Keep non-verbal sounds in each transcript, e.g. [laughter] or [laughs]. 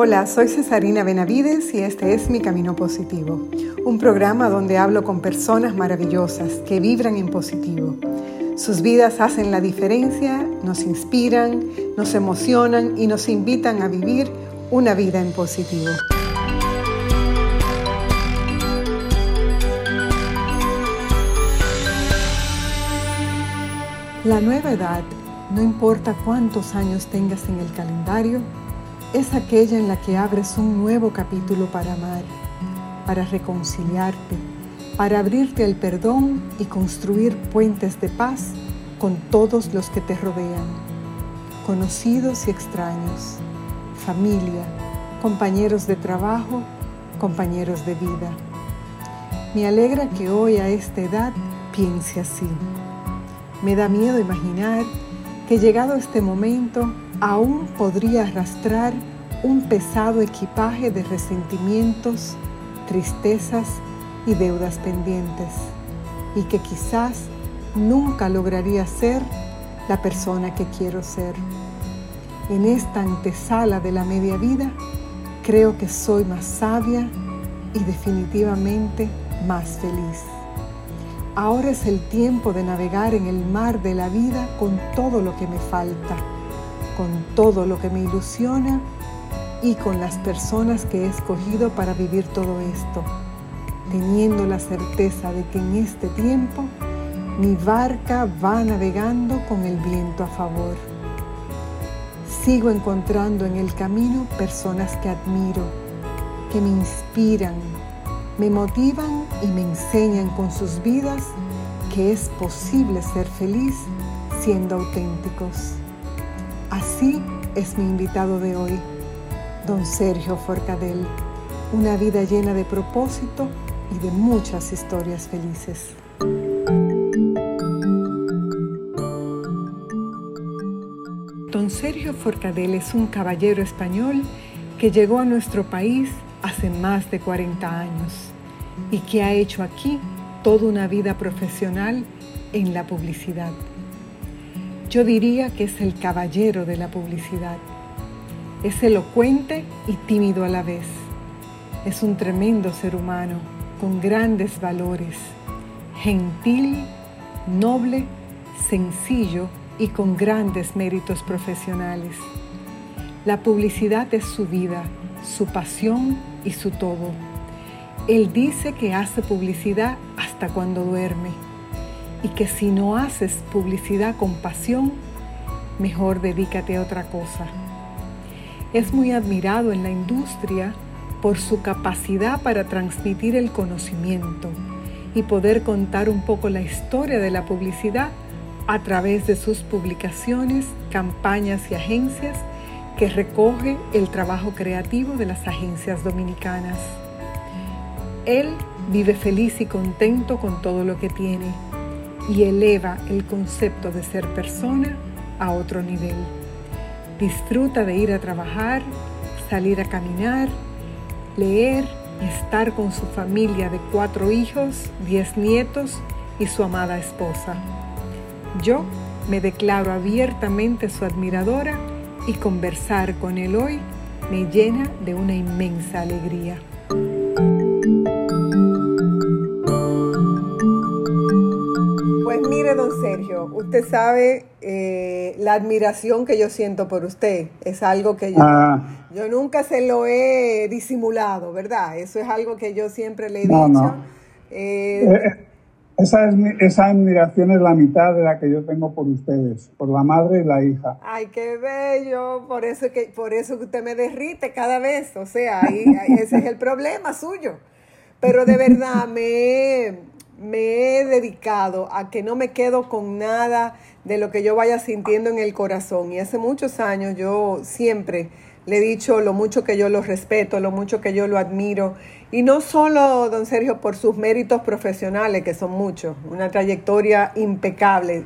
Hola, soy Cesarina Benavides y este es Mi Camino Positivo, un programa donde hablo con personas maravillosas que vibran en positivo. Sus vidas hacen la diferencia, nos inspiran, nos emocionan y nos invitan a vivir una vida en positivo. La nueva edad, no importa cuántos años tengas en el calendario, es aquella en la que abres un nuevo capítulo para amar, para reconciliarte, para abrirte al perdón y construir puentes de paz con todos los que te rodean, conocidos y extraños, familia, compañeros de trabajo, compañeros de vida. Me alegra que hoy a esta edad piense así. Me da miedo imaginar que llegado este momento aún podría arrastrar un pesado equipaje de resentimientos, tristezas y deudas pendientes, y que quizás nunca lograría ser la persona que quiero ser. En esta antesala de la media vida, creo que soy más sabia y definitivamente más feliz. Ahora es el tiempo de navegar en el mar de la vida con todo lo que me falta con todo lo que me ilusiona y con las personas que he escogido para vivir todo esto, teniendo la certeza de que en este tiempo mi barca va navegando con el viento a favor. Sigo encontrando en el camino personas que admiro, que me inspiran, me motivan y me enseñan con sus vidas que es posible ser feliz siendo auténticos. Así es mi invitado de hoy, don Sergio Forcadell. Una vida llena de propósito y de muchas historias felices. Don Sergio Forcadell es un caballero español que llegó a nuestro país hace más de 40 años y que ha hecho aquí toda una vida profesional en la publicidad. Yo diría que es el caballero de la publicidad. Es elocuente y tímido a la vez. Es un tremendo ser humano con grandes valores, gentil, noble, sencillo y con grandes méritos profesionales. La publicidad es su vida, su pasión y su todo. Él dice que hace publicidad hasta cuando duerme y que si no haces publicidad con pasión, mejor dedícate a otra cosa. Es muy admirado en la industria por su capacidad para transmitir el conocimiento y poder contar un poco la historia de la publicidad a través de sus publicaciones, campañas y agencias que recoge el trabajo creativo de las agencias dominicanas. Él vive feliz y contento con todo lo que tiene y eleva el concepto de ser persona a otro nivel. Disfruta de ir a trabajar, salir a caminar, leer y estar con su familia de cuatro hijos, diez nietos y su amada esposa. Yo me declaro abiertamente su admiradora y conversar con él hoy me llena de una inmensa alegría. Usted sabe eh, la admiración que yo siento por usted. Es algo que yo, ah. yo nunca se lo he disimulado, ¿verdad? Eso es algo que yo siempre le he dicho. Eh, eh, esa, es esa admiración es la mitad de la que yo tengo por ustedes, por la madre y la hija. Ay, qué bello. Por eso que, por eso que usted me derrite cada vez. O sea, ese es el problema suyo. Pero de verdad me me he dedicado a que no me quedo con nada de lo que yo vaya sintiendo en el corazón. Y hace muchos años yo siempre le he dicho lo mucho que yo lo respeto, lo mucho que yo lo admiro. Y no solo, don Sergio, por sus méritos profesionales, que son muchos, una trayectoria impecable,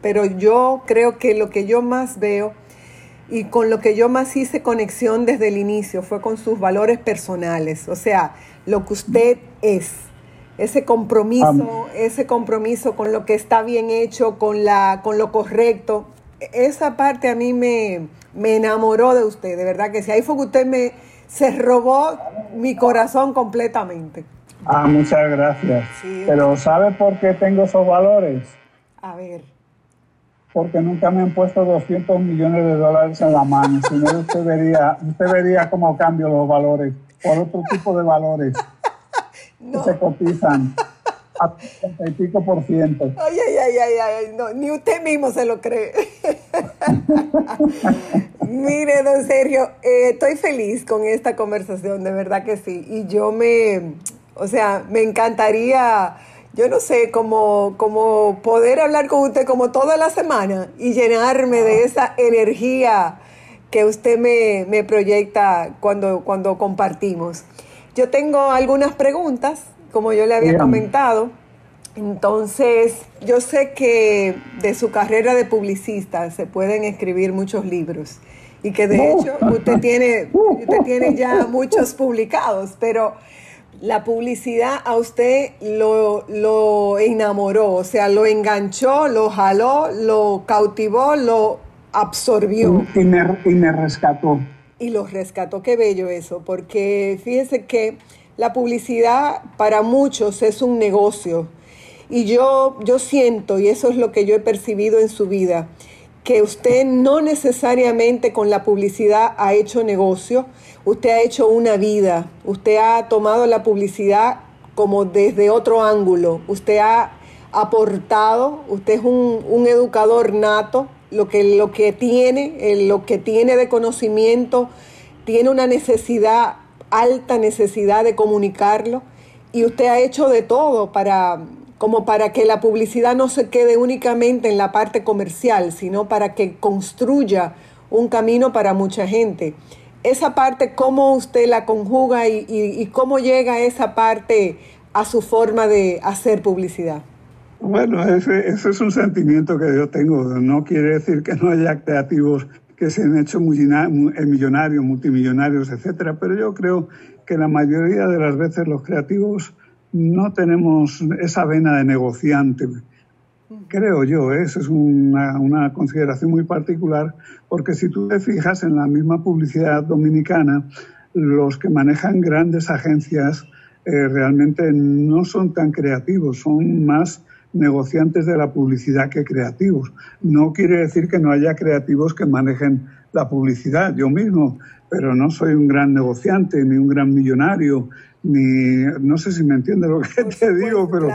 pero yo creo que lo que yo más veo y con lo que yo más hice conexión desde el inicio fue con sus valores personales, o sea, lo que usted es ese compromiso, ese compromiso con lo que está bien hecho, con, la, con lo correcto. Esa parte a mí me, me enamoró de usted, de verdad que sí. Ahí fue que usted me se robó mi corazón completamente. Ah, muchas gracias. Pero ¿sabe por qué tengo esos valores? A ver. Porque nunca me han puesto 200 millones de dólares en la mano. Si no, usted vería, usted vería cómo cambio los valores por otro tipo de valores que se cotizan a 30 y pico por ciento. Ay, ay, ay, ay, ay, no, ni usted mismo se lo cree. [laughs] Mire, don Sergio, eh, estoy feliz con esta conversación, de verdad que sí. Y yo me, o sea, me encantaría, yo no sé, como, como poder hablar con usted como toda la semana y llenarme de esa energía que usted me, me proyecta cuando, cuando compartimos. Yo tengo algunas preguntas como yo le había comentado. Entonces, yo sé que de su carrera de publicista se pueden escribir muchos libros y que de hecho usted tiene, [laughs] usted tiene ya muchos publicados, pero la publicidad a usted lo, lo enamoró, o sea, lo enganchó, lo jaló, lo cautivó, lo absorbió. Y me, y me rescató. Y lo rescató, qué bello eso, porque fíjese que la publicidad para muchos es un negocio. Y yo, yo siento, y eso es lo que yo he percibido en su vida, que usted no necesariamente con la publicidad ha hecho negocio, usted ha hecho una vida, usted ha tomado la publicidad como desde otro ángulo, usted ha aportado, usted es un, educador nato, lo que, lo que tiene, lo que tiene de conocimiento, tiene una necesidad alta necesidad de comunicarlo y usted ha hecho de todo para como para que la publicidad no se quede únicamente en la parte comercial, sino para que construya un camino para mucha gente. Esa parte, ¿cómo usted la conjuga y, cómo llega esa parte a su forma de hacer publicidad? Bueno, ese, ese, es un sentimiento que yo tengo. No quiere decir que no haya creativos que se han hecho eh, millonarios, multimillonarios, etcétera, pero yo creo que la mayoría de las veces los creativos no tenemos esa vena de negociante. Creo yo, ¿eh? esa es una, una, consideración muy particular, porque si tú te fijas en la misma publicidad dominicana, los que manejan grandes agencias eh, realmente no son tan creativos, son más negociantes de la publicidad que creativos. No quiere decir que no haya creativos que manejen la publicidad, yo mismo, pero no soy un gran negociante, ni un gran millonario, ni no sé si me entiende lo que te digo, pero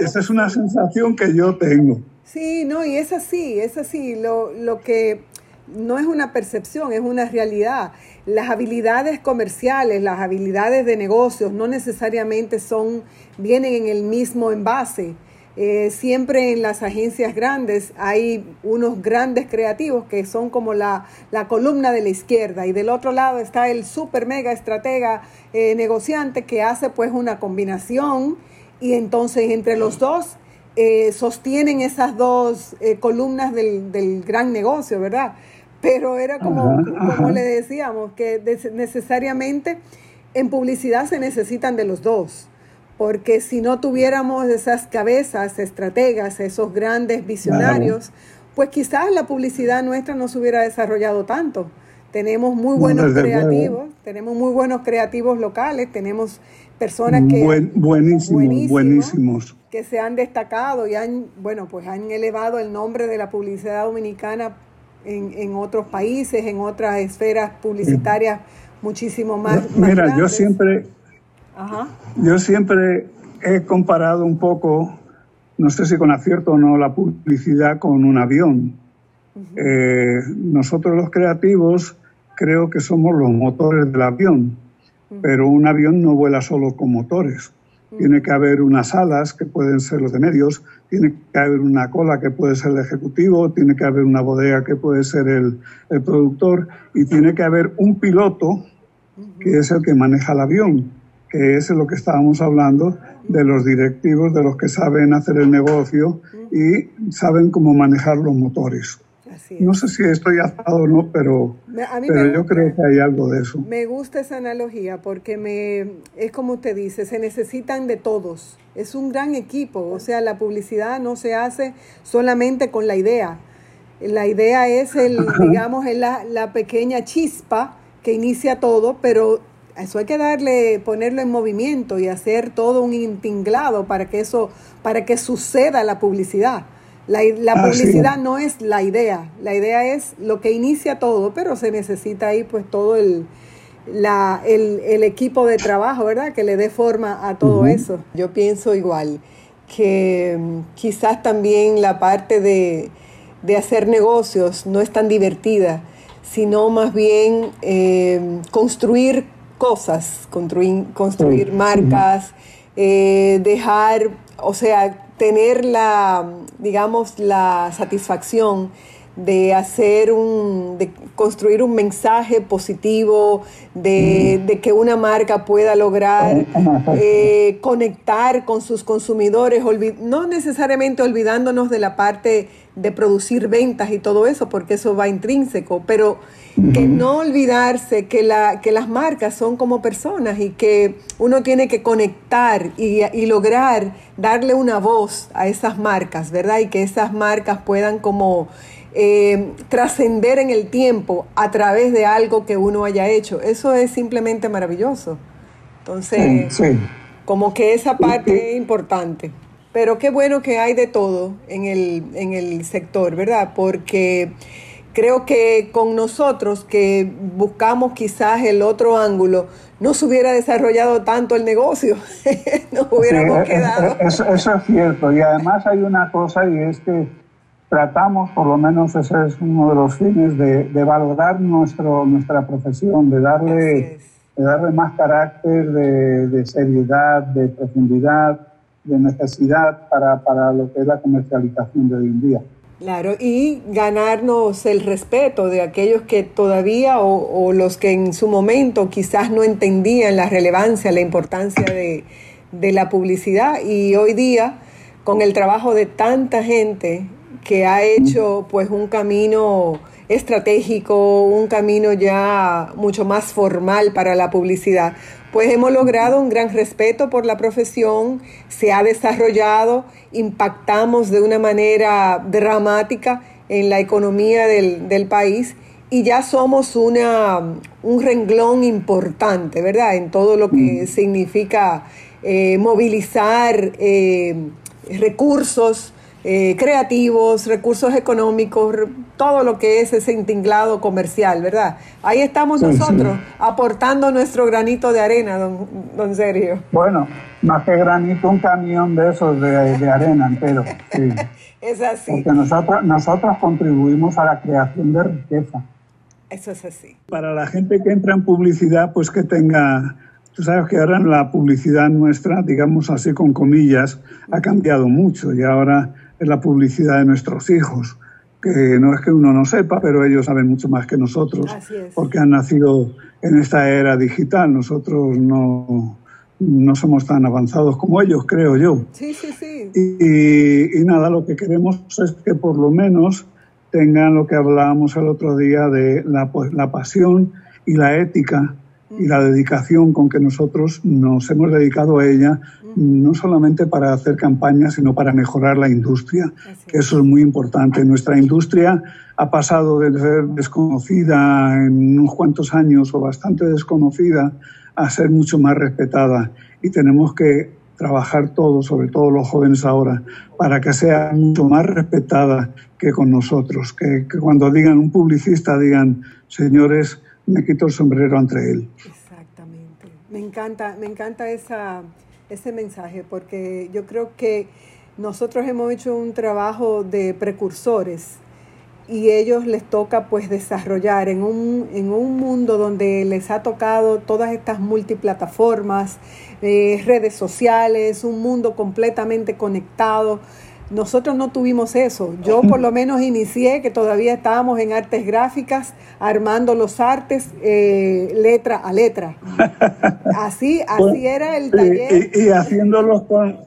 esa es una sensación que yo tengo. Sí, no, y es así, es así. Lo, lo que no es una percepción, es una realidad. Las habilidades comerciales, las habilidades de negocios no necesariamente son, vienen en el mismo envase. Eh, siempre en las agencias grandes hay unos grandes creativos que son como la, columna de la izquierda. Y del otro lado está el super mega estratega eh, negociante que hace pues una combinación. Y entonces entre los dos eh, sostienen esas dos columnas del, del, gran negocio, ¿verdad? Pero era como, como le decíamos, que necesariamente en publicidad se necesitan de los dos porque si no tuviéramos esas cabezas estrategas, esos grandes visionarios, pues quizás la publicidad nuestra no se hubiera desarrollado tanto. Tenemos muy buenos creativos, tenemos muy buenos creativos locales, tenemos personas que buenísimos, buenísimos, que se han destacado y han, bueno, pues han elevado el nombre de la publicidad dominicana en, otros países, en otras esferas publicitarias muchísimo más. Mira, yo siempre yo siempre he comparado un poco, no sé si con acierto o no, la publicidad con un avión. Eh, nosotros los creativos creo que somos los motores del avión, pero un avión no vuela solo con motores. Tiene que haber unas alas que pueden ser los de medios, tiene que haber una cola que puede ser el ejecutivo, tiene que haber una bodega que puede ser el, el productor y tiene que haber un piloto que es el que maneja el avión que es lo que estábamos hablando de los directivos, de los que saben hacer el negocio y saben cómo manejar los motores. No sé si estoy atado o no, pero, pero yo creo que hay algo de eso. Me gusta esa analogía porque me, es como usted dice, se necesitan de todos. Es un gran equipo, o sea, la publicidad no se hace solamente con la idea. La idea es, el, [laughs] digamos, es la, la pequeña chispa que inicia todo, pero eso hay que darle, ponerlo en movimiento y hacer todo un intinglado para que eso, para que suceda la publicidad. La, la publicidad no es la idea, la idea es lo que inicia todo, pero se necesita ahí pues todo el, la, el, el equipo de trabajo, ¿verdad? Que le dé forma a todo eso. Yo pienso igual, que mm, quizás también la parte de, de hacer negocios no es tan divertida, sino más bien eh, construir cosas, construir, construir marcas, eh, dejar, o sea, tener la, digamos, la satisfacción de hacer un, de construir un mensaje positivo, de, de que una marca pueda lograr eh, conectar con sus consumidores, no necesariamente olvidándonos de la parte de producir ventas y todo eso, porque eso va intrínseco, pero que no olvidarse que, la, que las marcas son como personas y que uno tiene que conectar y, y lograr darle una voz a esas marcas, ¿verdad? Y que esas marcas puedan como eh, trascender en el tiempo a través de algo que uno haya hecho. Eso es simplemente maravilloso. Entonces, como que esa parte es importante. Pero qué bueno que hay de todo en el, en el sector, ¿verdad? Porque creo que con nosotros que buscamos quizás el otro ángulo, no se hubiera desarrollado tanto el negocio, [laughs] nos hubiéramos quedado. Eso, eso, es cierto, y además hay una cosa y es que tratamos, por lo menos ese es uno de los fines, de, de valorar nuestro, nuestra profesión, de darle, de darle más carácter, de, de, seriedad, de profundidad, de necesidad para, para lo que es la comercialización de hoy en día. Claro, y ganarnos el respeto de aquellos que todavía o, o, los que en su momento quizás no entendían la relevancia, la importancia de, de la publicidad y hoy día con el trabajo de tanta gente que ha hecho pues un camino estratégico, un camino ya mucho más formal para la publicidad. Pues hemos logrado un gran respeto por la profesión, se ha desarrollado, impactamos de una manera dramática en la economía del, del país y ya somos una, un renglón importante, ¿verdad? En todo lo que significa eh, movilizar eh, recursos eh, creativos, recursos económicos, todo lo que es ese intinglado comercial, ¿verdad? Ahí estamos nosotros aportando nuestro granito de arena, don, don Sergio. Bueno, más que granito, un camión de esos de, de arena entero. Sí. [laughs] es así. Porque nosotros, nosotros contribuimos a la creación de riqueza. Eso es así. Para la gente que entra en publicidad, pues que tenga Tú sabes que ahora la publicidad nuestra, digamos así con comillas, ha cambiado mucho y ahora es la publicidad de nuestros hijos, que no es que uno no sepa, pero ellos saben mucho más que nosotros, porque han nacido en esta era digital. Nosotros no, no somos tan avanzados como ellos, creo yo. Sí, sí, sí. Y, y, nada, lo que queremos es que por lo menos tengan lo que hablábamos el otro día de la, pues, la pasión y la ética y la dedicación con que nosotros nos hemos dedicado a ella, no solamente para hacer campañas, sino para mejorar la industria, que eso es muy importante. Nuestra industria ha pasado de ser desconocida en unos cuantos años o bastante desconocida a ser mucho más respetada y tenemos que trabajar todos, sobre todo los jóvenes ahora, para que sea mucho más respetada que con nosotros, que, que cuando digan un publicista digan, señores, me quito el sombrero entre él. Exactamente. Me encanta, me encanta esa, ese mensaje porque yo creo que nosotros hemos hecho un trabajo de precursores y ellos les toca pues desarrollar en un, en un mundo donde les ha tocado todas estas multiplataformas, eh, redes sociales, un mundo completamente conectado. Nosotros no tuvimos eso. Yo por lo menos inicié, que todavía estábamos en artes gráficas, armando los artes eh, letra a letra. Así, así era el taller. Y, y, haciéndolos con,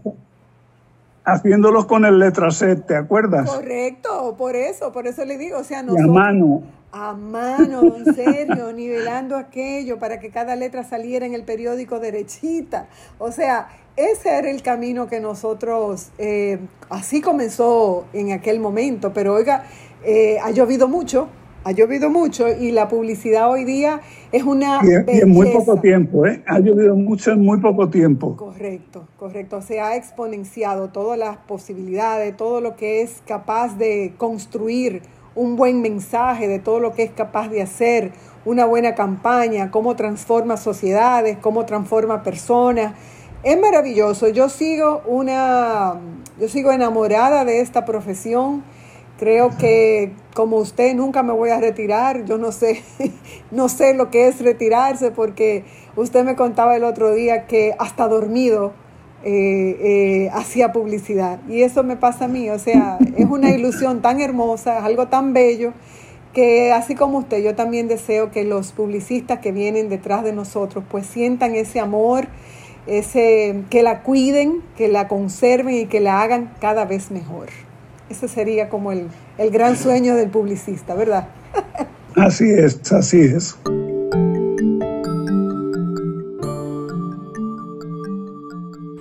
haciéndolos con el letra set, ¿te acuerdas? Correcto, por eso, por eso le digo, o sea, nosotros, a mano. A mano, don Sergio, nivelando aquello para que cada letra saliera en el periódico derechita. O sea, ese era el camino que nosotros, eh, así comenzó en aquel momento, pero oiga, eh, ha llovido mucho, ha llovido mucho y la publicidad hoy día es una... Y, en muy poco tiempo, ¿eh? Ha llovido mucho en muy poco tiempo. Correcto, correcto. Se ha exponenciado todas las posibilidades, todo lo que es capaz de construir un buen mensaje, de todo lo que es capaz de hacer una buena campaña, cómo transforma sociedades, cómo transforma personas. Es maravilloso. Yo sigo una, yo sigo enamorada de esta profesión. Creo que como usted nunca me voy a retirar, yo no sé, [laughs] no sé lo que es retirarse porque usted me contaba el otro día que hasta dormido eh, eh, hacía publicidad. Y eso me pasa a mí, o sea, es una ilusión tan hermosa, es algo tan bello que así como usted, yo también deseo que los publicistas que vienen detrás de nosotros pues sientan ese amor, ese, que la cuiden, que la conserven y que la hagan cada vez mejor. Ese sería como el, el gran sueño del publicista, ¿verdad? [laughs] así es, así es.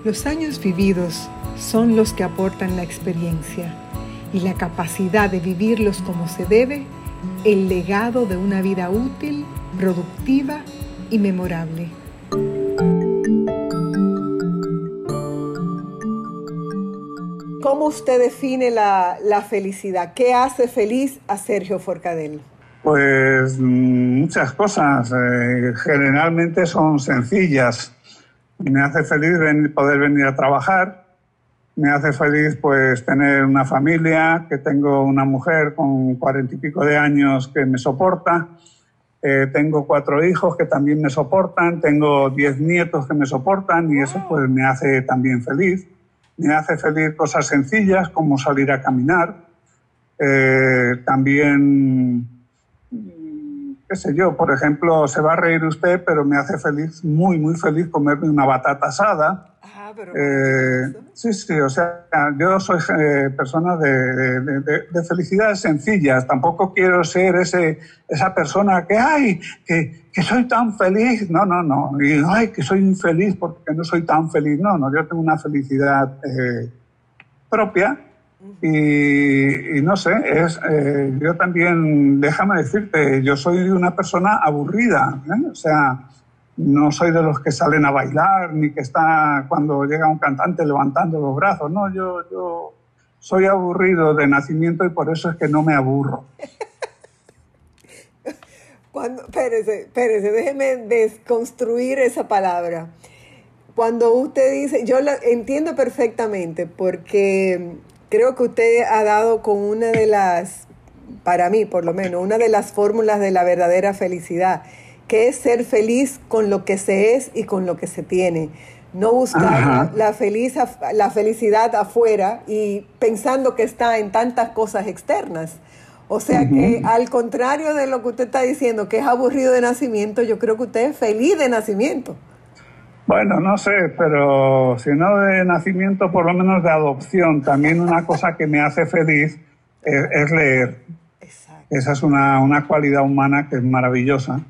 Los años vividos son los que aportan la experiencia y la capacidad de vivirlos como se debe, el legado de una vida útil, productiva y memorable. ¿Cómo usted define la, felicidad? ¿Qué hace feliz a Sergio Forcadell? Pues mm, muchas cosas. Eh, generalmente son sencillas. Me hace feliz poder venir a trabajar. Me hace feliz pues tener una familia, que tengo una mujer con cuarenta y pico de años que me soporta. Eh, tengo cuatro hijos que también me soportan. Tengo diez nietos que me soportan y eso pues me hace también feliz me hace feliz cosas sencillas como salir a caminar. Eh, también, qué sé yo, por ejemplo, se va a reír usted, pero me hace feliz, muy, muy feliz comerme una batata asada. Ah, pero eh, sí, sí, o sea, yo soy eh, persona de, de, de, felicidades sencillas. Tampoco quiero ser ese, esa persona que, ay, que, que soy tan feliz. No, no, no. Y ay, que soy infeliz porque no soy tan feliz. No, no, yo tengo una felicidad eh, propia. Y, no sé, es, eh, yo también, déjame decirte, yo soy una persona aburrida. O sea, no soy de los que salen a bailar, ni que está cuando llega un cantante levantando los brazos. No, yo, yo soy aburrido de nacimiento y por eso es que no me aburro. [laughs] Cuando, espérese, espérese, déjeme desconstruir esa palabra. Cuando usted dice, yo la entiendo perfectamente porque creo que usted ha dado con una de las, para mí por lo menos, una de las fórmulas de la verdadera felicidad, que es ser feliz con lo que se es y con lo que se tiene. No buscar la, feliz, la felicidad afuera y pensando que está en tantas cosas externas. O sea que al contrario de lo que usted está diciendo, que es aburrido de nacimiento, yo creo que usted es feliz de nacimiento. Bueno, no sé, pero si no de nacimiento, por lo menos de adopción. También una cosa que me hace feliz es, leer. Exacto. Esa es una, una, cualidad humana que es maravillosa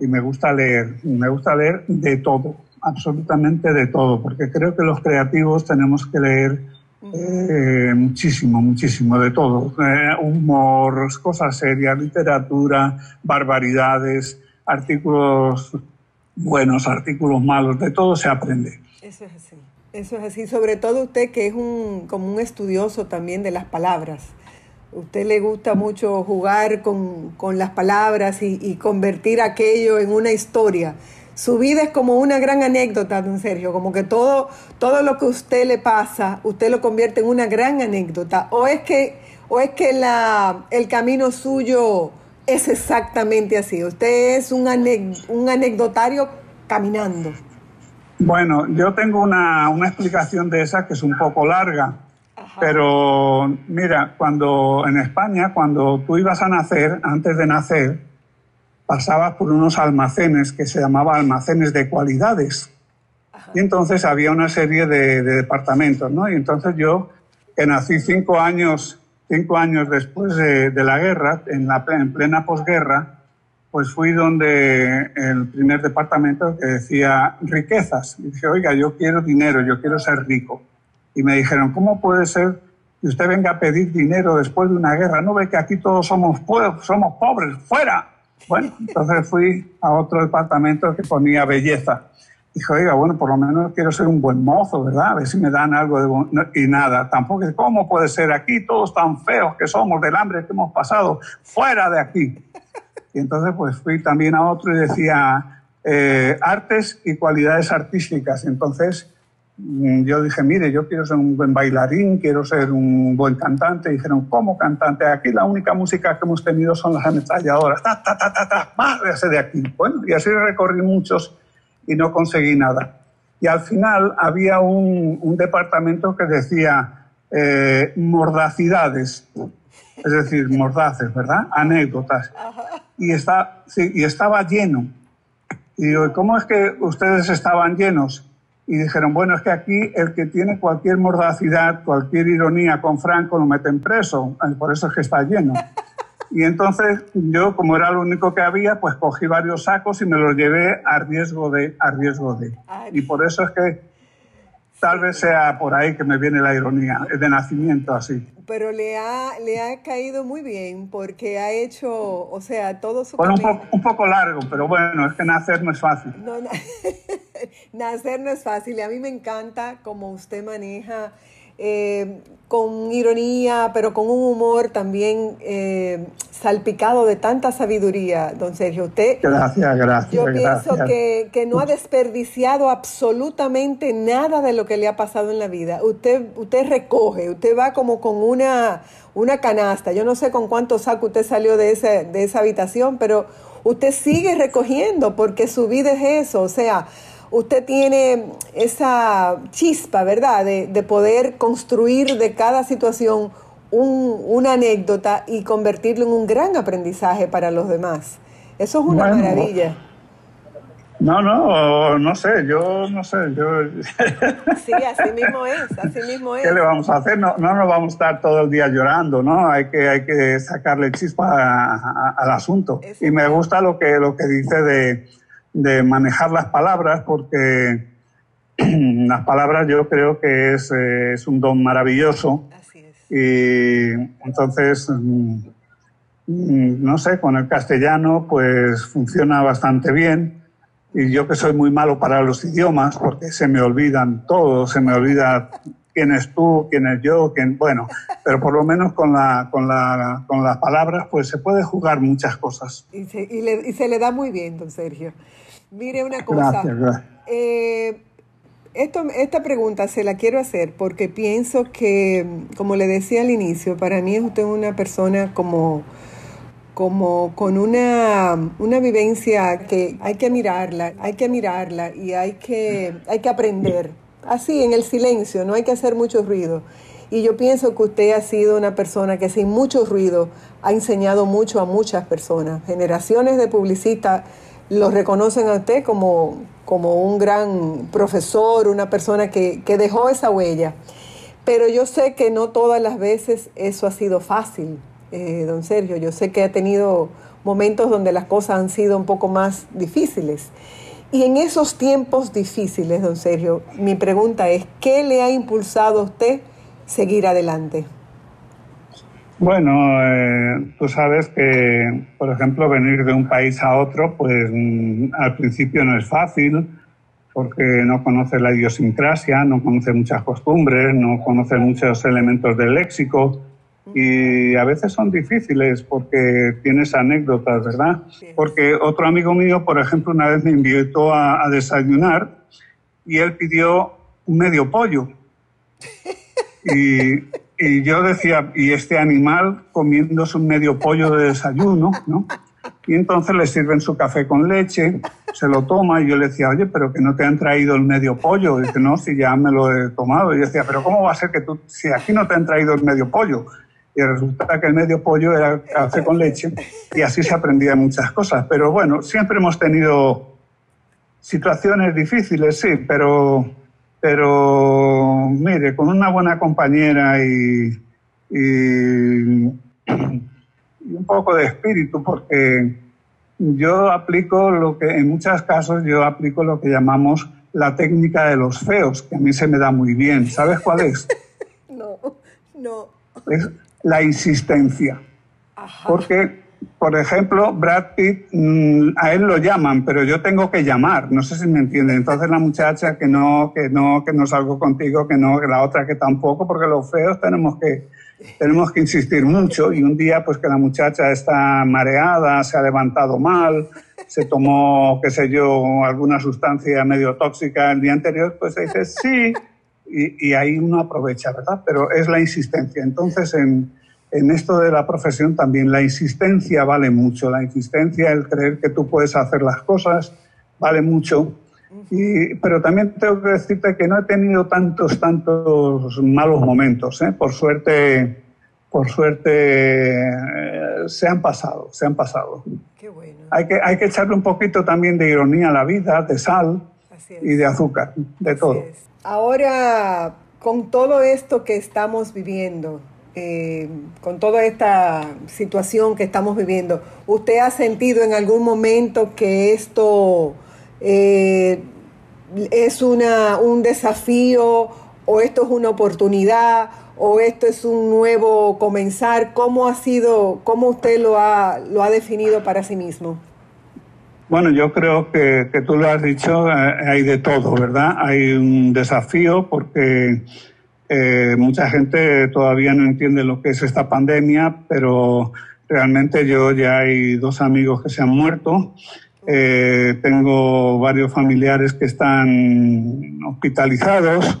y me gusta leer. Me gusta leer de todo, absolutamente de todo, porque creo que los creativos tenemos que leer eh, muchísimo, muchísimo, de todo. Eh, humor, cosas serias, literatura, barbaridades, artículos buenos, artículos malos, de todo se aprende. Eso es así. Eso es así, sobre todo usted que es un, como un estudioso también de las palabras. Usted le gusta mucho jugar con, con las palabras y, convertir aquello en una historia su vida es como una gran anécdota, don Sergio, como que todo, todo lo que a usted le pasa, usted lo convierte en una gran anécdota. O es que, o es que la, el camino suyo es exactamente así. Usted es un, un anecdotario caminando. Bueno, yo tengo una, una, explicación de esa que es un poco larga. Pero mira, cuando en España, cuando tú ibas a nacer, antes de nacer, pasabas por unos almacenes que se llamaban almacenes de cualidades. Y entonces había una serie de, departamentos, ¿no? Y entonces yo, que nací cinco años, cinco años después de, la guerra, en, la, en plena posguerra, pues fui donde el primer departamento que decía riquezas. Y dije, oiga, yo quiero dinero, yo quiero ser rico. Y me dijeron, ¿cómo puede ser y usted venga a pedir dinero después de una guerra, no ve que aquí todos somos, somos pobres, fuera. Bueno, [laughs] entonces fui a otro departamento que ponía belleza. Dijo, oiga, bueno, por lo menos quiero ser un buen mozo, ¿verdad? A ver si me dan algo de... Y nada, tampoco, ¿cómo puede ser aquí todos tan feos que somos del hambre que hemos pasado? Fuera de aquí. Y entonces pues fui también a otro y decía, eh, artes y cualidades artísticas. Entonces yo dije, mire, yo quiero ser un buen bailarín, quiero ser un buen cantante. Y dijeron, ¿cómo cantante? Aquí la única música que hemos tenido son las ametralladoras. Ta, ta, ta, ta, ta, de aquí. Bueno, y así recorrí muchos y no conseguí nada. Y al final había un, departamento que decía eh, mordacidades, es decir, mordaces, ¿verdad? Anécdotas. Y, está, y estaba lleno. Y digo, ¿cómo es que ustedes estaban llenos? Y dijeron, bueno, es que aquí el que tiene cualquier mordacidad, cualquier ironía con Franco lo meten preso, por eso es que está lleno. Y entonces yo, como era lo único que había, pues cogí varios sacos y me los llevé a riesgo de, a riesgo de. Y por eso es que tal vez sea por ahí que me viene la ironía, de nacimiento así pero le ha, le ha caído muy bien porque ha hecho, o sea, todo su... Bueno, un, poco largo, pero bueno, es que nacer no es fácil. No, [laughs] nacer no es fácil y a mí me encanta cómo usted maneja eh, con ironía, pero con un humor también eh, salpicado de tanta sabiduría, don Sergio. Usted, gracias, gracias. Yo pienso que, que, no ha desperdiciado absolutamente nada de lo que le ha pasado en la vida. Usted, usted recoge, usted va como con una, una canasta. Yo no sé con cuánto saco usted salió de, ese, de esa habitación, pero usted sigue recogiendo porque su vida es eso. O sea, usted tiene esa chispa, ¿verdad?, de, poder construir de cada situación una anécdota y convertirlo en un gran aprendizaje para los demás. Eso es una maravilla. No, no, no sé, yo no sé, yo... [laughs] Sí, así mismo es, así mismo es. ¿Qué le vamos a hacer? No, no nos vamos a estar todo el día llorando, ¿no? Hay que, hay que sacarle chispa al asunto. Y me gusta lo que, lo que dice de, de manejar las palabras, porque [clears throat] las palabras yo creo que es, eh, es un don maravilloso. Así es. Y entonces, mm, mm, no sé, con el castellano pues funciona bastante bien. Y yo que soy muy malo para los idiomas, porque se me olvidan todos, se me olvida quién es tú, quién es yo, quién, bueno, pero por lo menos con, la, con, la, con las palabras pues se puede jugar muchas cosas. Y se, y, le, y se le da muy bien, don Sergio. Mire una cosa. Eh, esto, esta pregunta se la quiero hacer porque pienso que, como le decía al inicio, para mí es usted una persona como, como con una, una vivencia que hay que mirarla, hay que mirarla y hay que, hay que aprender. Así, en el silencio, no hay que hacer mucho ruido. Y yo pienso que usted ha sido una persona que sin mucho ruido ha enseñado mucho a muchas personas. Generaciones de publicistas lo reconocen a usted como, como un gran profesor, una persona que, dejó esa huella. Pero yo sé que no todas las veces eso ha sido fácil, eh, don Sergio. Yo sé que ha tenido momentos donde las cosas han sido un poco más difíciles. Y en esos tiempos difíciles, don Sergio, mi pregunta es, ¿qué le ha impulsado a usted seguir adelante? Bueno, eh, tú sabes que, por ejemplo, venir de un país a otro, pues mm, al principio no es fácil, porque no conoces la idiosincrasia, no conoces muchas costumbres, no conoces muchos elementos del léxico y a veces son difíciles porque tienes anécdotas, ¿verdad? Porque otro amigo mío, por ejemplo, una vez me invitó a, a desayunar y él pidió un medio pollo. [laughs] Y y yo decía, y este animal comiéndose un medio pollo de desayuno, ¿no? Y entonces le sirven su café con leche, se lo toma y yo le decía, oye, pero que no te han traído el medio pollo. Y dice, no, si ya me lo he tomado. Y yo decía, pero ¿cómo va a ser que tú, si aquí no te han traído el medio pollo? Y resulta que el medio pollo era café con leche y así se aprendía muchas cosas. Pero bueno, siempre hemos tenido situaciones difíciles, sí, pero pero mire, con una buena compañera y, un poco de espíritu, porque yo aplico lo que, en muchos casos, yo aplico lo que llamamos la técnica de los feos, que a mí se me da muy bien. ¿Sabes cuál es? [laughs] no, no. es la insistencia. Porque, por ejemplo, Brad Pitt, mm, a él lo llaman, pero yo tengo que llamar, no sé si me entienden. Entonces la muchacha que no, que no, que no salgo contigo, que no, que la otra que tampoco, porque los feos tenemos que, tenemos que insistir mucho y un día pues que la muchacha está mareada, se ha levantado mal, se tomó, qué sé yo, alguna sustancia medio tóxica el día anterior, pues se dice sí y, y ahí uno aprovecha, ¿verdad? Pero es la insistencia. Entonces en, en esto de la profesión también la insistencia vale mucho, la insistencia, el creer que tú puedes hacer las cosas vale mucho. Y, pero también tengo que decirte que no he tenido tantos, tantos malos momentos. ¿eh? Por suerte, por suerte eh, se han pasado, se han pasado. Qué bueno. Hay que, hay que echarle un poquito también de ironía a la vida, de sal y de azúcar, de todo. Ahora, con todo esto que estamos viviendo, eh, con toda esta situación que estamos viviendo, ¿usted ha sentido en algún momento que esto eh, es una, un desafío o esto es una oportunidad o esto es un nuevo comenzar? ¿Cómo ha sido, cómo usted lo ha, lo ha definido para sí mismo? Bueno, yo creo que, tú lo has dicho, eh, hay de todo, ¿verdad? Hay un desafío porque eh, mucha gente todavía no entiende lo que es esta pandemia, pero realmente yo ya hay dos amigos que se han muerto. Eh, tengo varios familiares que están hospitalizados.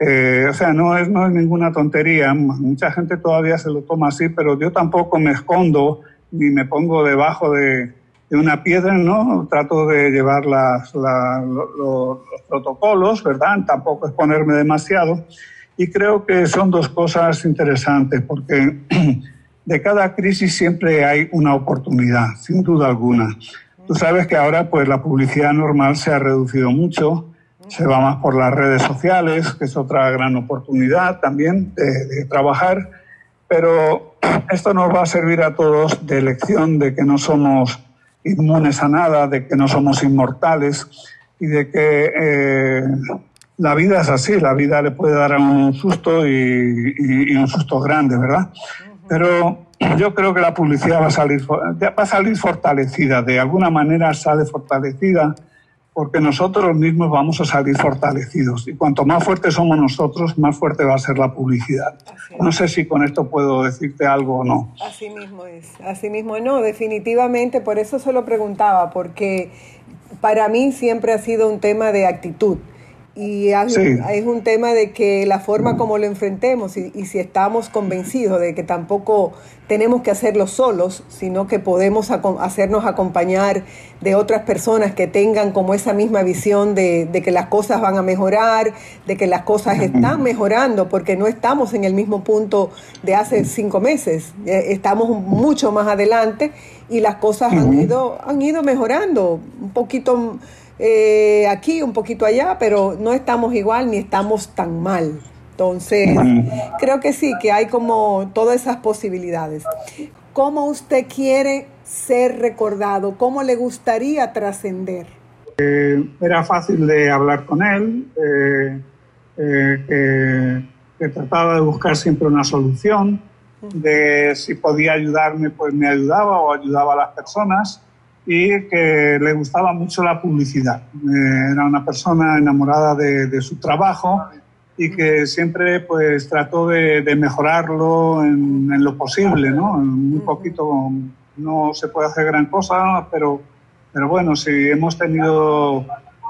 Eh, o sea, no es, no es ninguna tontería. Mucha gente todavía se lo toma así, pero yo tampoco me escondo ni me pongo debajo de, de una piedra, ¿no? Trato de llevar las, la, los protocolos, ¿verdad? Tampoco exponerme demasiado. Y creo que son dos cosas interesantes, porque [clears throat] de cada crisis siempre hay una oportunidad, sin duda alguna. Tú sabes que ahora pues la publicidad normal se ha reducido mucho, se va más por las redes sociales, que es otra gran oportunidad también de, trabajar, pero [clears throat] esto nos va a servir a todos de lección de que no somos inmunes a nada, de que no somos inmortales y de que eh, la vida es así, la vida le puede dar un susto y, un susto grande, ¿verdad? Pero yo creo que la publicidad va a salir, va a salir fortalecida, de alguna manera sale fortalecida, porque nosotros mismos vamos a salir fortalecidos. Y cuanto más fuertes somos nosotros, más fuerte va a ser la publicidad. No sé si con esto puedo decirte algo o no. Así mismo es, así mismo no, definitivamente, por eso se lo preguntaba, porque para mí siempre ha sido un tema de actitud y es un tema de que la forma como lo enfrentemos y, si estamos convencidos de que tampoco tenemos que hacerlo solos, sino que podemos hacernos acompañar de otras personas que tengan como esa misma visión de, que las cosas van a mejorar, de que las cosas están mejorando, porque no estamos en el mismo punto de hace cinco meses, eh, estamos mucho más adelante y las cosas han, ido, han ido mejorando un poquito eh, aquí, un poquito allá, pero no estamos igual ni estamos tan mal. Entonces, creo que sí, que hay como todas esas posibilidades. ¿Cómo usted quiere ser recordado? ¿Cómo le gustaría trascender? Eh, era fácil de hablar con él, eh, que, trataba de buscar siempre una solución, de si podía ayudarme, pues me ayudaba o ayudaba a las personas y que le gustaba mucho la publicidad. Eh, era una persona enamorada de, su trabajo y que siempre pues trató de, mejorarlo en, lo posible, ¿no? muy poquito no se puede hacer gran cosa, pero, pero bueno, si hemos tenido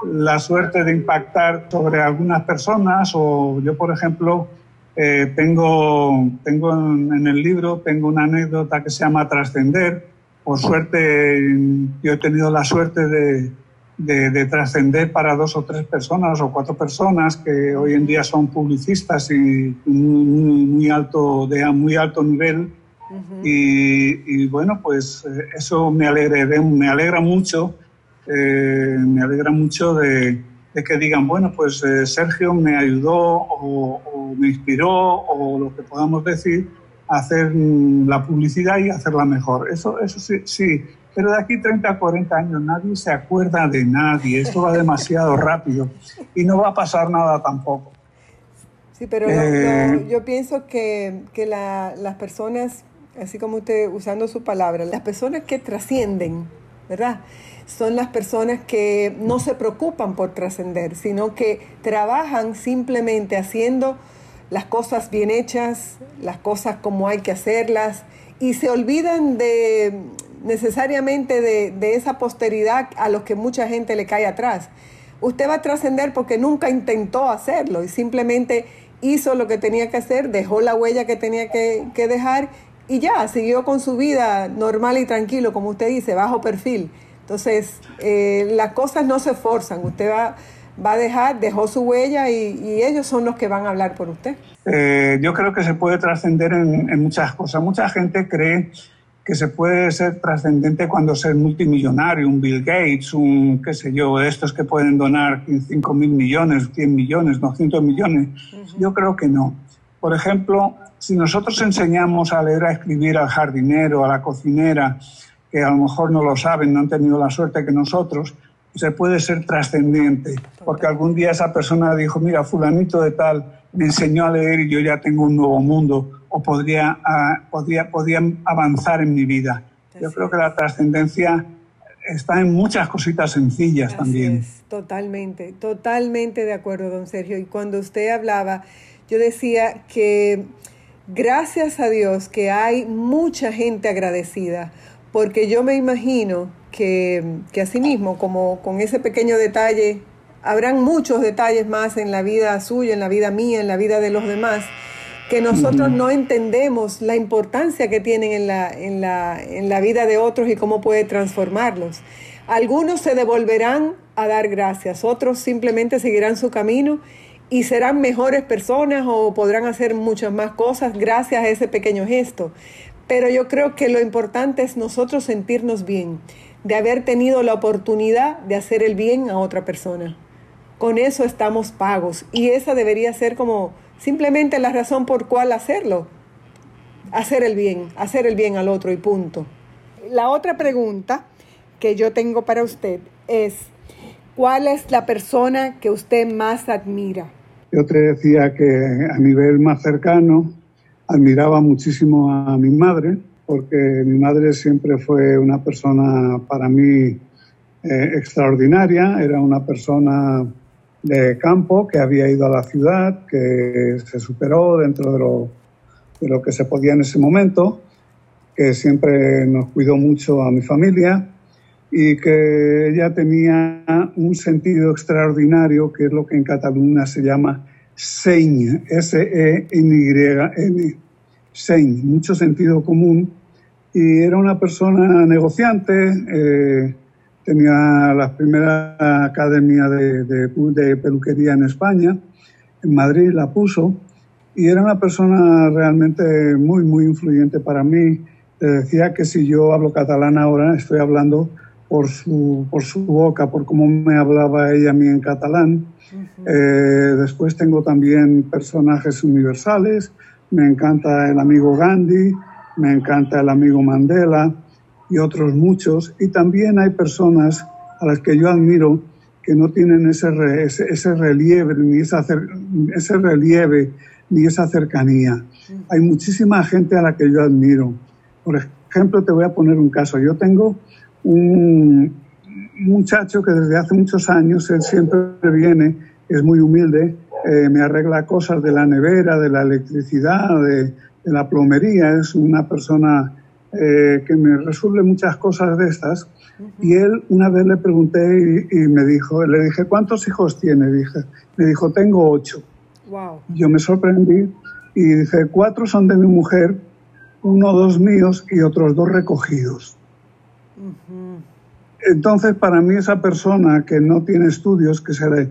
la suerte de impactar sobre algunas personas o yo, por ejemplo, eh, tengo, tengo en el libro, tengo una anécdota que se llama Trascender, por suerte, yo he tenido la suerte de, de, trascender para dos o tres personas o cuatro personas que hoy en día son publicistas y muy, muy alto, de muy alto nivel. y, bueno, pues eh, eso me alegra, me alegra mucho, eh, me alegra mucho de, que digan, bueno, pues eh, Sergio me ayudó o, o, me inspiró o lo que podamos decir hacer la publicidad y hacerla mejor. Eso, eso sí, sí, pero de aquí 30 40 años nadie se acuerda de nadie, esto va demasiado [laughs] rápido y no va a pasar nada tampoco. Sí, pero eh, yo pienso que, que las personas, así como usted usando su palabra, las personas que trascienden, ¿verdad? Son las personas que no se preocupan por trascender, sino que trabajan simplemente haciendo las cosas bien hechas, las cosas como hay que hacerlas, y se olvidan de necesariamente de, de esa posteridad a los que mucha gente le cae atrás. Usted va a trascender porque nunca intentó hacerlo y simplemente hizo lo que tenía que hacer, dejó la huella que tenía que, que dejar y ya, siguió con su vida normal y tranquilo, como usted dice, bajo perfil. Entonces, eh, las cosas no se forzan, usted va, va a dejar, dejó su huella y, ellos son los que van a hablar por usted. Eh, yo creo que se puede trascender en, en, muchas cosas. Mucha gente cree que se puede ser trascendente cuando ser multimillonario, un Bill Gates, un qué sé yo, estos que pueden donar 5 mil millones, 100 millones, 200 millones. Yo creo que no. Por ejemplo, si nosotros enseñamos a leer, a escribir al jardinero, a la cocinera, que a lo mejor no lo saben, no han tenido la suerte que nosotros, se puede ser trascendente, porque algún día esa persona dijo, mira, fulanito de tal me enseñó a leer y yo ya tengo un nuevo mundo o podría, uh, podría, podría avanzar en mi vida. Yo creo que la trascendencia está en muchas cositas sencillas Así también. Es, totalmente, totalmente de acuerdo, don Sergio. Y cuando usted hablaba, yo decía que gracias a Dios que hay mucha gente agradecida, porque yo me imagino que, que asimismo, como con ese pequeño detalle, habrán muchos detalles más en la vida suya, en la vida mía, en la vida de los demás que nosotros no entendemos la importancia que tienen en la, en, la, en la vida de otros y cómo puede transformarlos. Algunos se devolverán a dar gracias, otros simplemente seguirán su camino y serán mejores personas o podrán hacer muchas más cosas gracias a ese pequeño gesto. Pero yo creo que lo importante es nosotros sentirnos bien, de haber tenido la oportunidad de hacer el bien a otra persona. Con eso estamos pagos y esa debería ser como Simplemente la razón por cuál hacerlo. Hacer el bien, hacer el bien al otro y punto. La otra pregunta que yo tengo para usted es, ¿cuál es la persona que usted más admira? Yo te decía que a nivel más cercano admiraba muchísimo a mi madre, porque mi madre siempre fue una persona para mí eh, extraordinaria, era una persona de campo que había ido a la ciudad, que se superó dentro de lo, de lo que se podía en ese momento, que siempre nos cuidó mucho a mi familia y que ella tenía un sentido extraordinario, que es lo que en Cataluña se llama SEIN, S-E-N-Y-N, SEIN, mucho sentido común, y era una persona negociante, eh, tenía la primera academia de, de, peluquería en España, en Madrid la puso, y era una persona realmente muy, muy influyente para mí. Te decía que si yo hablo catalán ahora, estoy hablando por su, por su boca, por cómo me hablaba ella a mí en catalán. Uh -huh. eh, después tengo también personajes universales, me encanta el amigo Gandhi, me encanta el amigo Mandela, y otros muchos. Y también hay personas a las que yo admiro que no tienen ese, re, ese, ese, relieve, ni esa, ese relieve, ni esa cercanía. Hay muchísima gente a la que yo admiro. Por ejemplo, te voy a poner un caso. Yo tengo un muchacho que desde hace muchos años, él siempre viene, es muy humilde, eh, me arregla cosas de la nevera, de la electricidad, de, de la plomería, es una persona eh, que me resuelve muchas cosas de estas. Uh -huh. Y él una vez le pregunté y, y, me dijo, le dije, ¿cuántos hijos tiene? Dije, me dijo, tengo ocho. Wow. Yo me sorprendí y dije, cuatro son de mi mujer, uno dos míos y otros dos recogidos. Uh -huh. Entonces, para mí esa persona que no tiene estudios, que, se le,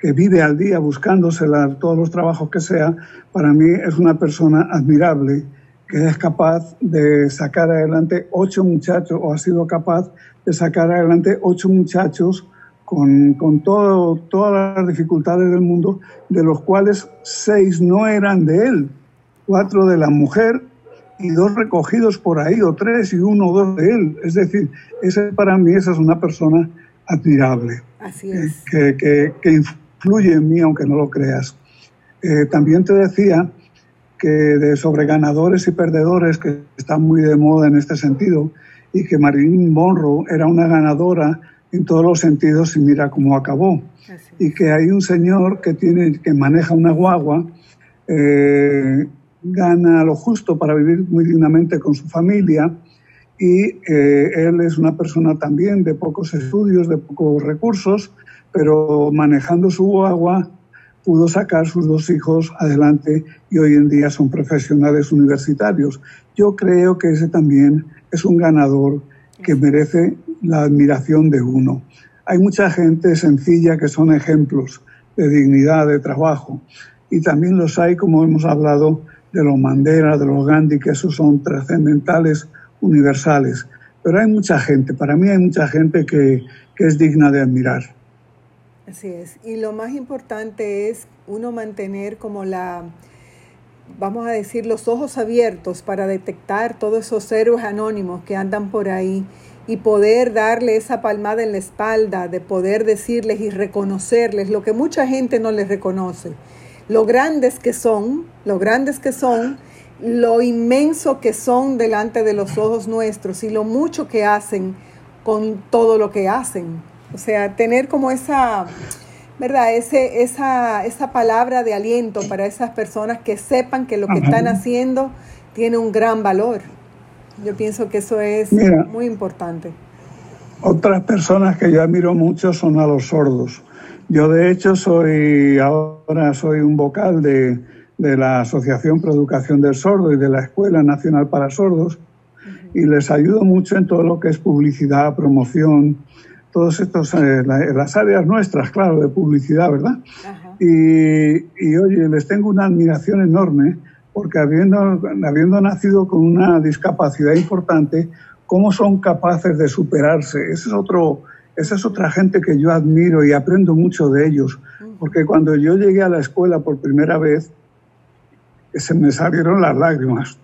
que vive al día buscándose todos los trabajos que sea, para mí es una persona admirable que es capaz de sacar adelante ocho muchachos, o ha sido capaz de sacar adelante ocho muchachos con, con todo, todas las dificultades del mundo, de los cuales seis no eran de él, cuatro de la mujer y dos recogidos por ahí, o tres y uno o dos de él. Es decir, ese, para mí esa es una persona admirable. Así es. Que, que, que influye en mí, aunque no lo creas. Eh, también te decía que de sobre ganadores y perdedores, que están muy de moda en este sentido, y que Marilyn Monroe era una ganadora en todos los sentidos y mira cómo acabó. Y que hay un señor que, tiene, que maneja una guagua, eh, gana lo justo para vivir muy dignamente con su familia y eh, él es una persona también de pocos estudios, de pocos recursos, pero manejando su guagua pudo sacar sus dos hijos adelante y hoy en día son profesionales universitarios. Yo creo que ese también es un ganador que merece la admiración de uno. Hay mucha gente sencilla que son ejemplos de dignidad, de trabajo, y también los hay, como hemos hablado, de los Mandela, de los Gandhi, que esos son trascendentales, universales. Pero hay mucha gente, para mí hay mucha gente que, que es digna de admirar. Así es. Y lo más importante es uno mantener como la, vamos a decir, los ojos abiertos para detectar todos esos héroes anónimos que andan por ahí y poder darle esa palmada en la espalda, de poder decirles y reconocerles lo que mucha gente no les reconoce, lo grandes que son, lo grandes que son, lo inmenso que son delante de los ojos nuestros y lo mucho que hacen con todo lo que hacen. O sea, tener como esa, ¿verdad? Ese, esa, esa palabra de aliento para esas personas que sepan que lo que están haciendo tiene un gran valor. Yo pienso que eso es muy importante. Otras personas que yo admiro mucho son a los sordos. Yo de hecho soy, ahora soy un vocal de, de la Asociación Pro Educación del Sordo y de la Escuela Nacional para Sordos y les ayudo mucho en todo lo que es publicidad, promoción, todos estos, eh, las áreas nuestras, claro, de publicidad, ¿verdad? Y, y, oye, les tengo una admiración enorme porque habiendo, habiendo nacido con una discapacidad importante, ¿cómo son capaces de superarse? Ese es otro, esa es otra gente que yo admiro y aprendo mucho de ellos, porque cuando yo llegué a la escuela por primera vez, se me salieron las lágrimas.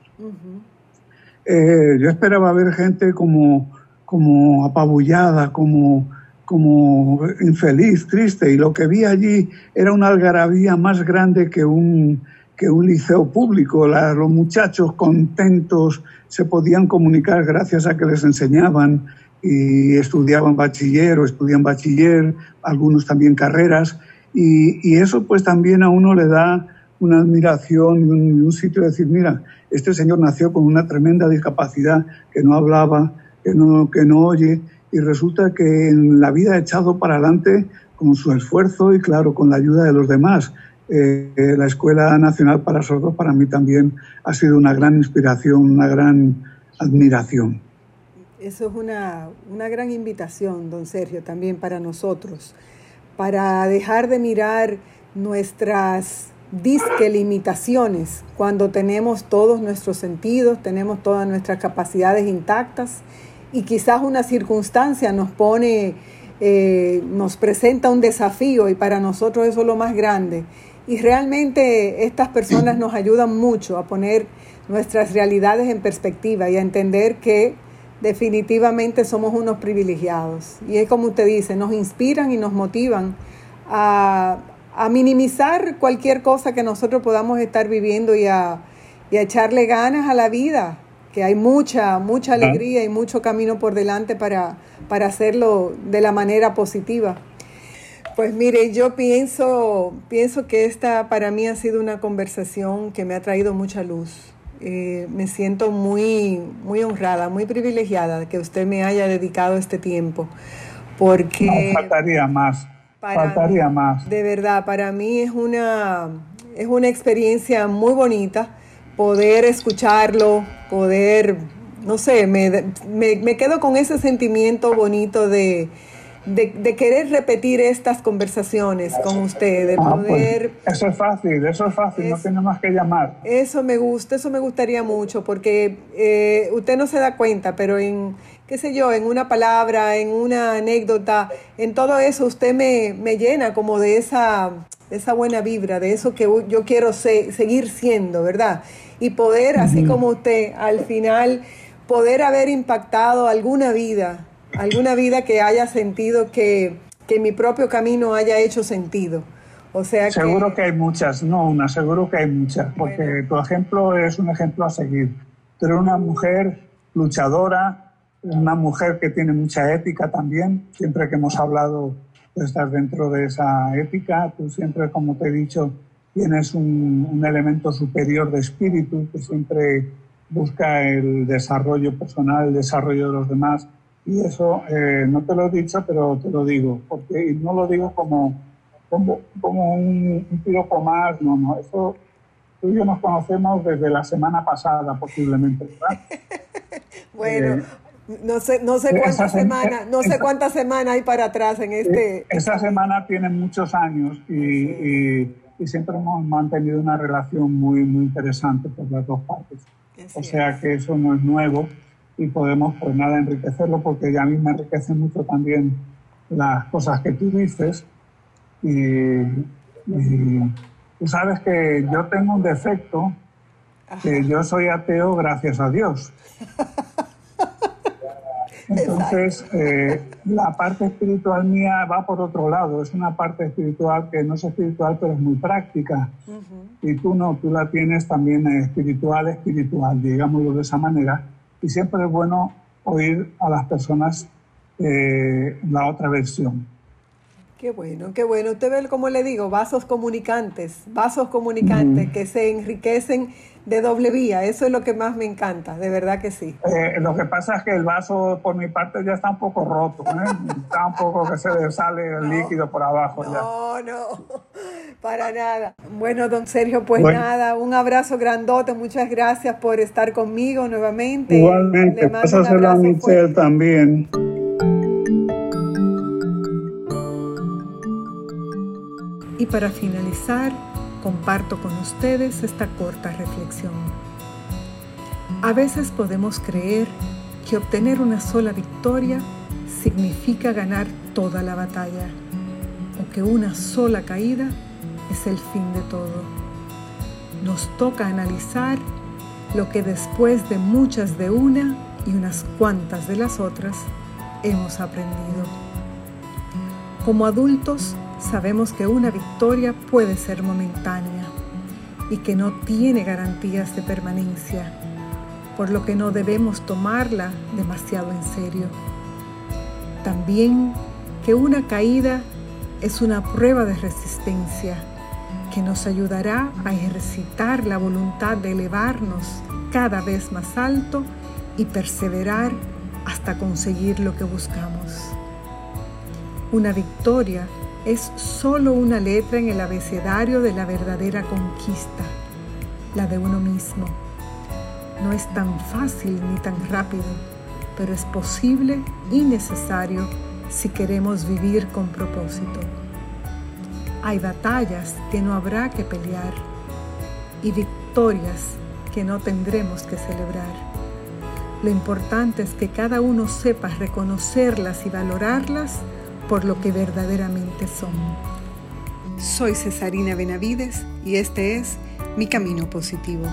Eh, yo esperaba ver gente como como apabullada, como, como infeliz, triste, y lo que vi allí era una algarabía más grande que un, que un liceo público. los muchachos contentos se podían comunicar gracias a que les enseñaban y estudiaban bachiller o estudian bachiller, algunos también carreras, y, y eso pues también a uno le da una admiración y un, un sitio de decir, mira, este señor nació con una tremenda discapacidad que no hablaba, que no, que no oye y resulta que en la vida ha echado para adelante con su esfuerzo y claro, con la ayuda de los demás. Eh, la Escuela Nacional para Sordos para mí también ha sido una gran inspiración, una gran admiración. Eso es una, una gran invitación, don Sergio, también para nosotros, para dejar de mirar nuestras disque limitaciones cuando tenemos todos nuestros sentidos, tenemos todas nuestras capacidades intactas y quizás una circunstancia nos pone, eh, nos presenta un desafío y para nosotros eso es lo más grande. Y realmente estas personas nos ayudan mucho a poner nuestras realidades en perspectiva y a entender que definitivamente somos unos privilegiados. Y es como usted dice, nos inspiran y nos motivan a, minimizar cualquier cosa que nosotros podamos estar viviendo y a, y a echarle ganas a la vida, que hay mucha, mucha alegría y mucho camino por delante para, para hacerlo de la manera positiva. Pues mire, yo pienso, pienso que esta para mí ha sido una conversación que me ha traído mucha luz. Eh, me siento muy, muy honrada, muy privilegiada de que usted me haya dedicado este tiempo, porque... No, faltaría más, faltaría más. De verdad, para mí es una, es una experiencia muy bonita poder escucharlo, poder, no sé, me, me, quedo con ese sentimiento bonito de, de, querer repetir estas conversaciones con usted, de ah, pues, poder... eso es fácil, eso es fácil, no tiene más que llamar. Eso me gusta, eso me gustaría mucho, porque eh, usted no se da cuenta, pero en, qué sé yo, en una palabra, en una anécdota, en todo eso usted me, me llena como de esa, esa buena vibra, de eso que yo quiero seguir siendo, ¿verdad? Y poder, así como usted, al final, poder haber impactado alguna vida, alguna vida que haya sentido que, que mi propio camino haya hecho sentido. O sea seguro que... hay muchas, no una, seguro que hay muchas, porque tu ejemplo es un ejemplo a seguir. Eres una mujer luchadora, una mujer que tiene mucha ética también. Siempre que hemos hablado, tú estás dentro de esa ética. Tú siempre, como te he dicho, tienes un, un elemento superior de espíritu que siempre busca el desarrollo personal, el desarrollo de los demás. Y eso eh, no te lo he dicho, pero te lo digo, porque no lo digo como, como, como un, un piropo más, no, no, eso tú y yo nos conocemos desde la semana pasada posiblemente, ¿verdad? [laughs] bueno, eh, no sé, no sé cuántas semanas, no sé cuántas semanas hay para atrás en este. Esa semana tiene muchos años y, y, y, siempre hemos mantenido una relación muy, muy interesante por las dos partes. O sea que eso no es nuevo y podemos pues nada enriquecerlo porque a mí me enriquece mucho también las cosas que tú dices y, tú sabes que yo tengo un defecto que yo soy ateo gracias a Dios. [laughs] Entonces, eh, la parte espiritual mía va por otro lado. Es una parte espiritual que no es espiritual, pero es muy práctica. Y tú no, tú la tienes también espiritual, espiritual, digámoslo de esa manera. Y siempre es bueno oír a las personas eh, la otra versión. Qué bueno, qué bueno. Usted ve, como le digo, vasos comunicantes, vasos comunicantes que se enriquecen de doble vía. Eso es lo que más me encanta, de verdad que sí. Eh, lo que pasa es que el vaso, por mi parte, ya está un poco roto. ¿eh? está un poco que se le sale el líquido por abajo. No, no, [laughs] para nada. Bueno, don Sergio, pues nada, un abrazo grandote. Muchas gracias por estar conmigo nuevamente. Igualmente, pásaselo a Michelle también. Y para finalizar, comparto con ustedes esta corta reflexión. A veces podemos creer que obtener una sola victoria significa ganar toda la batalla o que una sola caída es el fin de todo. Nos toca analizar lo que después de muchas de una y unas cuantas de las otras hemos aprendido. Como adultos sabemos que una victoria puede ser momentánea y que no tiene garantías de permanencia, por lo que no debemos tomarla demasiado en serio. También que una caída es una prueba de resistencia que nos ayudará a ejercitar la voluntad de elevarnos cada vez más alto y perseverar hasta conseguir lo que buscamos. Una victoria es solo una letra en el abecedario de la verdadera conquista, la de uno mismo. No es tan fácil ni tan rápido, pero es posible y necesario si queremos vivir con propósito. Hay batallas que no habrá que pelear y victorias que no tendremos que celebrar. Lo importante es que cada uno sepa reconocerlas y valorarlas por lo que verdaderamente son. Soy Cesarina Benavides y este es Mi Camino Positivo.